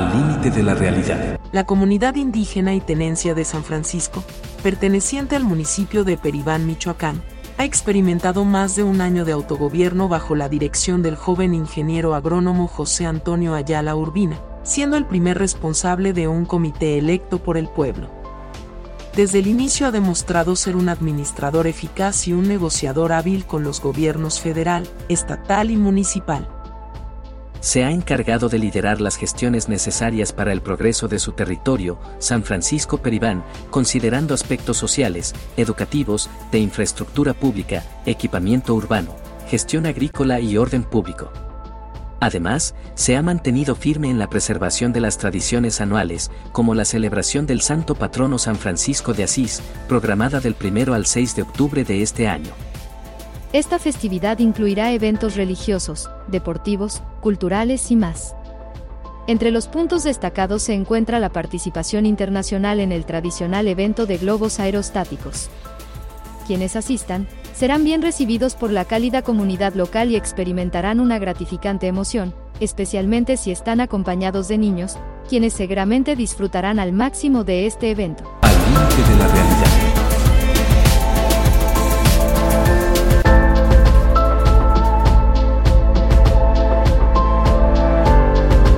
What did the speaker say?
límite de la realidad. La comunidad indígena y tenencia de San Francisco, perteneciente al municipio de Peribán, Michoacán, ha experimentado más de un año de autogobierno bajo la dirección del joven ingeniero agrónomo José Antonio Ayala Urbina, siendo el primer responsable de un comité electo por el pueblo. Desde el inicio ha demostrado ser un administrador eficaz y un negociador hábil con los gobiernos federal, estatal y municipal se ha encargado de liderar las gestiones necesarias para el progreso de su territorio, San Francisco Peribán, considerando aspectos sociales, educativos, de infraestructura pública, equipamiento urbano, gestión agrícola y orden público. Además, se ha mantenido firme en la preservación de las tradiciones anuales, como la celebración del Santo Patrono San Francisco de Asís, programada del 1 al 6 de octubre de este año. Esta festividad incluirá eventos religiosos, deportivos, culturales y más. Entre los puntos destacados se encuentra la participación internacional en el tradicional evento de globos aerostáticos. Quienes asistan, serán bien recibidos por la cálida comunidad local y experimentarán una gratificante emoción, especialmente si están acompañados de niños, quienes seguramente disfrutarán al máximo de este evento.